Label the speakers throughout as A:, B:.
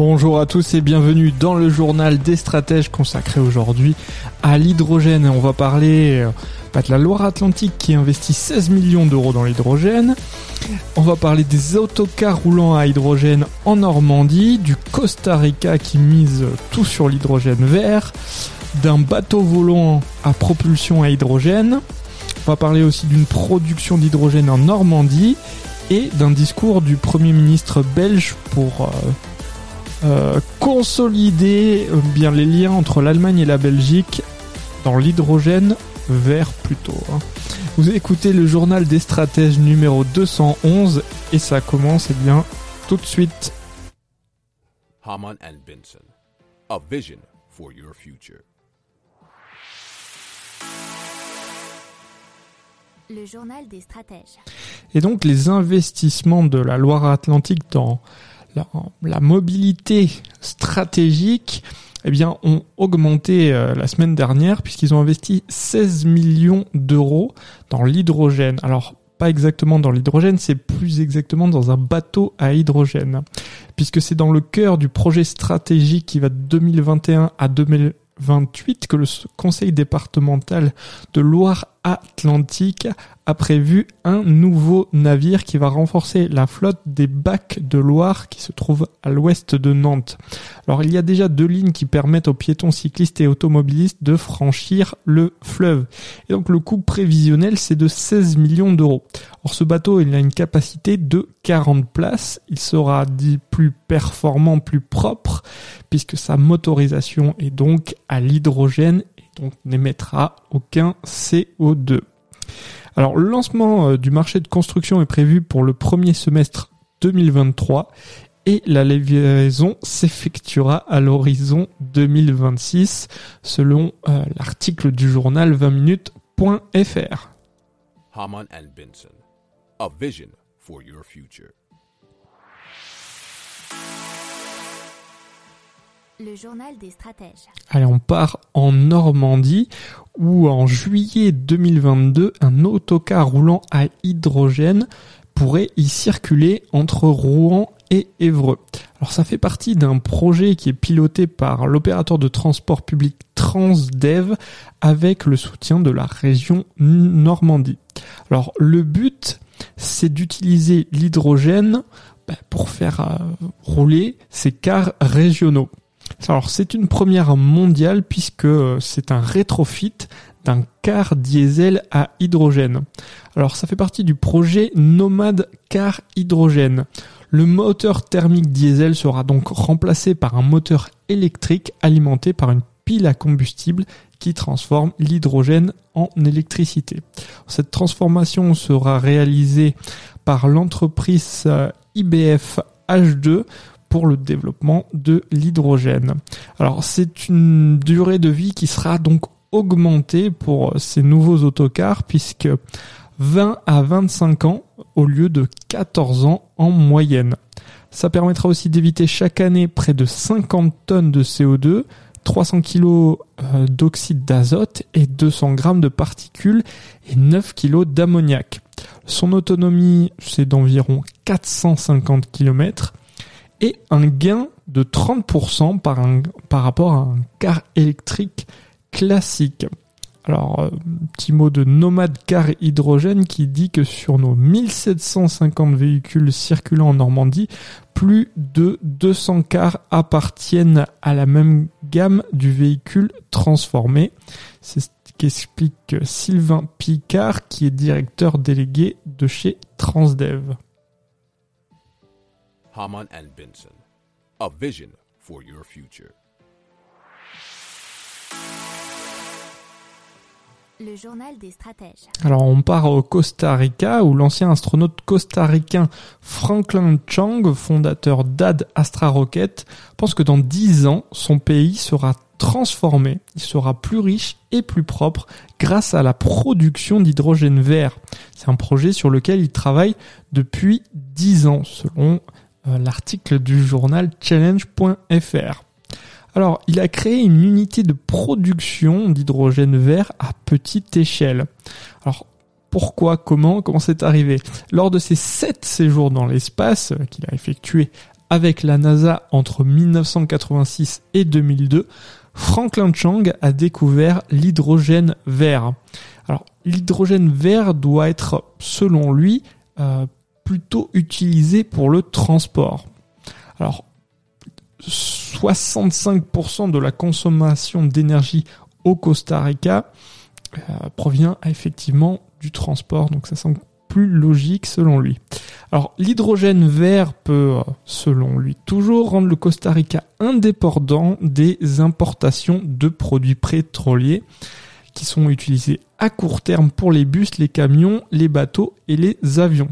A: Bonjour à tous et bienvenue dans le journal des stratèges consacré aujourd'hui à l'hydrogène. On va parler euh, de la Loire-Atlantique qui investit 16 millions d'euros dans l'hydrogène. On va parler des autocars roulants à hydrogène en Normandie, du Costa Rica qui mise tout sur l'hydrogène vert, d'un bateau volant à propulsion à hydrogène. On va parler aussi d'une production d'hydrogène en Normandie et d'un discours du Premier ministre belge pour euh, euh, consolider euh, bien les liens entre l'Allemagne et la Belgique dans l'hydrogène vert plutôt. hein. Vous écoutez le journal des stratèges numéro 211 et ça commence eh bien tout de suite.
B: Haman and Benson, a vision for your future.
C: Le journal des stratèges.
A: Et donc les investissements de la Loire-Atlantique dans la, mobilité stratégique eh bien, ont augmenté euh, la semaine dernière puisqu'ils ont investi 16 millions d'euros dans l'hydrogène. Alors, pas exactement dans l'hydrogène, c'est plus exactement dans un bateau à hydrogène. Puisque c'est dans le cœur du projet stratégique qui va de 2021 à 2028 que le conseil départemental de Loire-Atlantique a prévu un nouveau navire qui va renforcer la flotte des bacs de Loire qui se trouve à l'ouest de Nantes. Alors il y a déjà deux lignes qui permettent aux piétons, cyclistes et automobilistes de franchir le fleuve. Et donc le coût prévisionnel c'est de 16 millions d'euros. Or ce bateau il a une capacité de 40 places. Il sera dit plus performant, plus propre puisque sa motorisation est donc à l'hydrogène n'émettra aucun CO2. Alors, le lancement euh, du marché de construction est prévu pour le premier semestre 2023 et la livraison s'effectuera à l'horizon 2026 selon euh, l'article du journal 20minutes.fr.
B: Haman and Benson, a vision for your future.
C: Le journal des stratèges.
A: Allez, on part en Normandie où en juillet 2022, un autocar roulant à hydrogène pourrait y circuler entre Rouen et Évreux. Alors ça fait partie d'un projet qui est piloté par l'opérateur de transport public Transdev avec le soutien de la région Normandie. Alors le but, c'est d'utiliser l'hydrogène bah, pour faire euh, rouler ces cars régionaux. Alors c'est une première mondiale puisque euh, c'est un rétrofit d'un car diesel à hydrogène. Alors ça fait partie du projet Nomade Car Hydrogène. Le moteur thermique diesel sera donc remplacé par un moteur électrique alimenté par une pile à combustible qui transforme l'hydrogène en électricité. Cette transformation sera réalisée par l'entreprise euh, IBF H2 pour le développement de l'hydrogène. Alors c'est une durée de vie qui sera donc augmentée pour ces nouveaux autocars puisque 20 à 25 ans au lieu de 14 ans en moyenne. Ça permettra aussi d'éviter chaque année près de 50 tonnes de CO2, 300 kg d'oxyde d'azote et 200 grammes de particules et 9 kg d'ammoniac. Son autonomie, c'est d'environ 450 km et un gain de 30% par, un, par rapport à un car électrique classique. Alors, euh, petit mot de Nomade Car Hydrogène qui dit que sur nos 1750 véhicules circulant en Normandie, plus de 200 cars appartiennent à la même gamme du véhicule transformé. C'est ce qu'explique Sylvain Picard qui est directeur délégué de chez Transdev.
B: Haman and Benson, a vision for your future.
C: Le journal des stratèges.
A: Alors on part au Costa Rica où l'ancien astronaute costaricain Franklin Chang, fondateur d'AD Astra Rocket, pense que dans 10 ans, son pays sera transformé. Il sera plus riche et plus propre grâce à la production d'hydrogène vert. C'est un projet sur lequel il travaille depuis 10 ans, selon l'article du journal challenge.fr. Alors, il a créé une unité de production d'hydrogène vert à petite échelle. Alors, pourquoi, comment, comment c'est arrivé? Lors de ses sept séjours dans l'espace euh, qu'il a effectué avec la NASA entre 1986 et 2002, Franklin Chang a découvert l'hydrogène vert. Alors, l'hydrogène vert doit être, selon lui, euh, plutôt utilisé pour le transport. Alors, 65% de la consommation d'énergie au Costa Rica euh, provient effectivement du transport, donc ça semble plus logique selon lui. Alors l'hydrogène vert peut, euh, selon lui, toujours rendre le Costa Rica indépendant des importations de produits pétroliers qui sont utilisés à court terme pour les bus, les camions, les bateaux et les avions.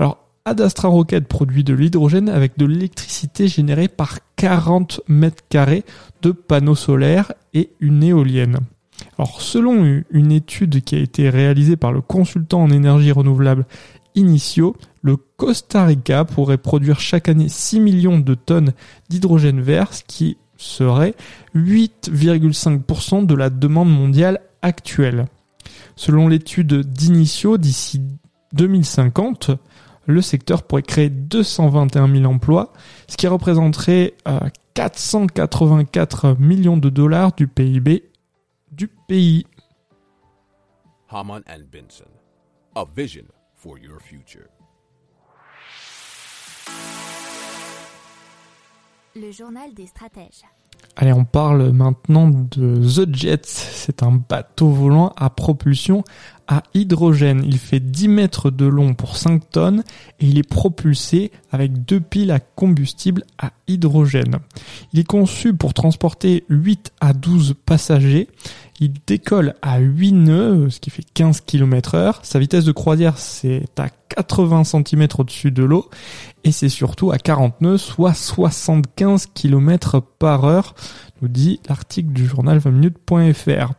A: Alors Adastra Rocket produit de l'hydrogène avec de l'électricité générée par 40 mètres carrés de panneaux solaires et une éolienne. Alors, selon une étude qui a été réalisée par le consultant en énergie renouvelable Initio, le Costa Rica pourrait produire chaque année 6 millions de tonnes d'hydrogène vert, ce qui serait 8,5% de la demande mondiale actuelle. Selon l'étude d'Initio, d'ici 2050, le secteur pourrait créer 221 000 emplois, ce qui représenterait 484 euh, millions de dollars du PIB du pays.
B: Haman and Benson, a vision for your future.
C: Le journal des stratèges.
A: Allez, on parle maintenant de The Jet. C'est un bateau volant à propulsion à hydrogène. Il fait 10 mètres de long pour 5 tonnes et il est propulsé avec deux piles à combustible à hydrogène. Il est conçu pour transporter 8 à 12 passagers. Il décolle à 8 nœuds, ce qui fait 15 km heure. Sa vitesse de croisière, c'est à 80 cm au-dessus de l'eau. Et c'est surtout à 40 nœuds, soit 75 km par heure, nous dit l'article du journal 20minutes.fr.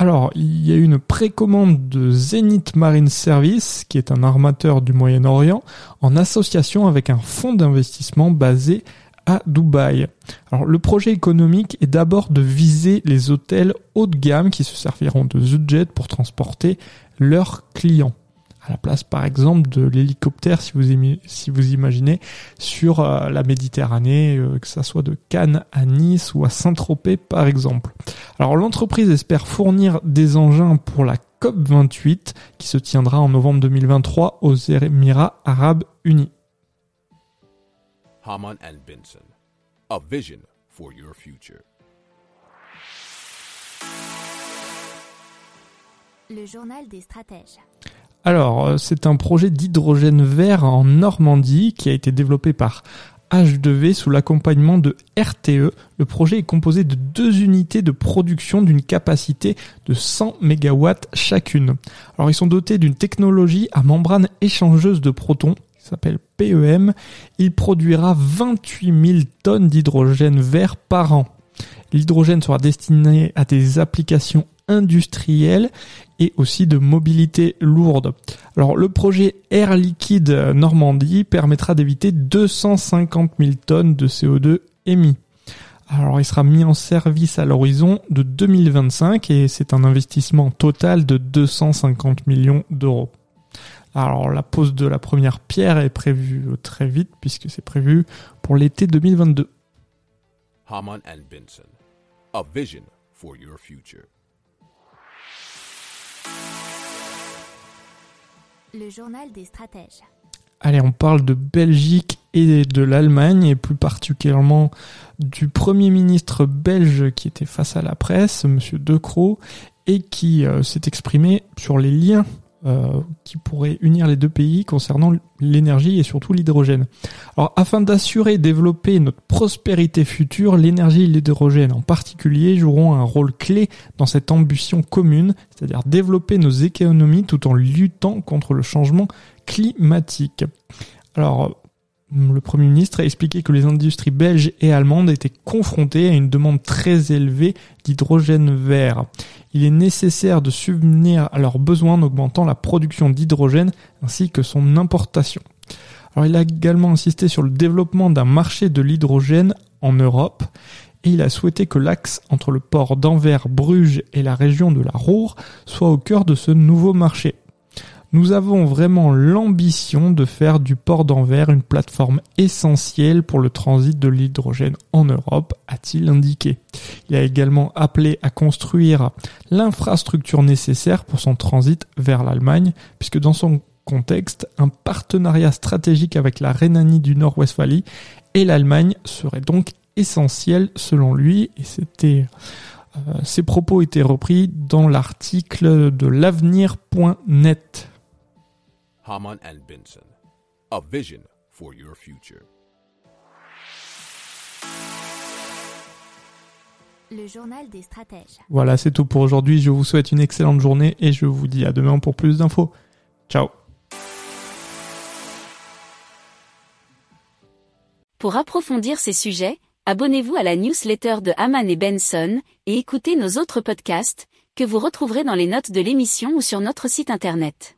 A: Alors, il y a une précommande de Zenith Marine Service, qui est un armateur du Moyen-Orient, en association avec un fonds d'investissement basé à Dubaï. Alors, le projet économique est d'abord de viser les hôtels haut de gamme qui se serviront de ZJet pour transporter leurs clients à la place par exemple de l'hélicoptère si vous, si vous imaginez sur euh, la Méditerranée, euh, que ça soit de Cannes à Nice ou à Saint-Tropez par exemple. Alors l'entreprise espère fournir des engins pour la COP28 qui se tiendra en novembre 2023 aux Émirats arabes unis.
B: Haman and Benson, a vision for your future.
C: Le journal des stratèges.
A: Alors, euh, c'est un projet d'hydrogène vert en Normandie qui a été développé par H2V sous l'accompagnement de RTE. Le projet est composé de deux unités de production d'une capacité de 100 MW chacune. Alors ils sont dotés d'une technologie à membrane échangeuse de protons qui s'appelle PEM. Il produira 28 000 tonnes d'hydrogène vert par an. L'hydrogène sera destiné à des applications industrielles et aussi de mobilité lourde. Alors le projet Air Liquide Normandie permettra d'éviter 250 000 tonnes de CO2 émis. Alors il sera mis en service à l'horizon de 2025 et c'est un investissement total de 250 millions d'euros. Alors la pose de la première pierre est prévue très vite puisque c'est prévu pour l'été 2022.
B: Haman and Benson, a vision for your future.
C: Le journal des stratèges.
A: Allez, on parle de Belgique et de l'Allemagne, et plus particulièrement du Premier ministre belge qui était face à la presse, Monsieur De Croo, et qui euh, s'est exprimé sur les liens euh, qui pourrait unir les deux pays concernant l'énergie et surtout l'hydrogène. Alors afin d'assurer et développer notre prospérité future, l'énergie et l'hydrogène en particulier joueront un rôle clé dans cette ambition commune, c'est-à-dire développer nos économies tout en luttant contre le changement climatique. Alors le Premier ministre a expliqué que les industries belges et allemandes étaient confrontées à une demande très élevée d'hydrogène vert. Il est nécessaire de subvenir à leurs besoins en augmentant la production d'hydrogène ainsi que son importation. Alors il a également insisté sur le développement d'un marché de l'hydrogène en Europe et il a souhaité que l'axe entre le port d'Anvers, Bruges et la région de la Roure soit au cœur de ce nouveau marché. Nous avons vraiment l'ambition de faire du port d'Anvers une plateforme essentielle pour le transit de l'hydrogène en Europe, a-t-il indiqué. Il a également appelé à construire l'infrastructure nécessaire pour son transit vers l'Allemagne, puisque dans son contexte, un partenariat stratégique avec la Rhénanie du Nord-Westphalie et l'Allemagne serait donc essentiel selon lui, et c'était euh, ces propos étaient repris dans l'article de l'avenir.net.
B: Haman and Benson. A vision for your future.
C: Le journal des stratèges.
A: Voilà, c'est tout pour aujourd'hui. Je vous souhaite une excellente journée et je vous dis à demain pour plus d'infos. Ciao
D: Pour approfondir ces sujets, abonnez-vous à la newsletter de Haman et Benson et écoutez nos autres podcasts que vous retrouverez dans les notes de l'émission ou sur notre site internet.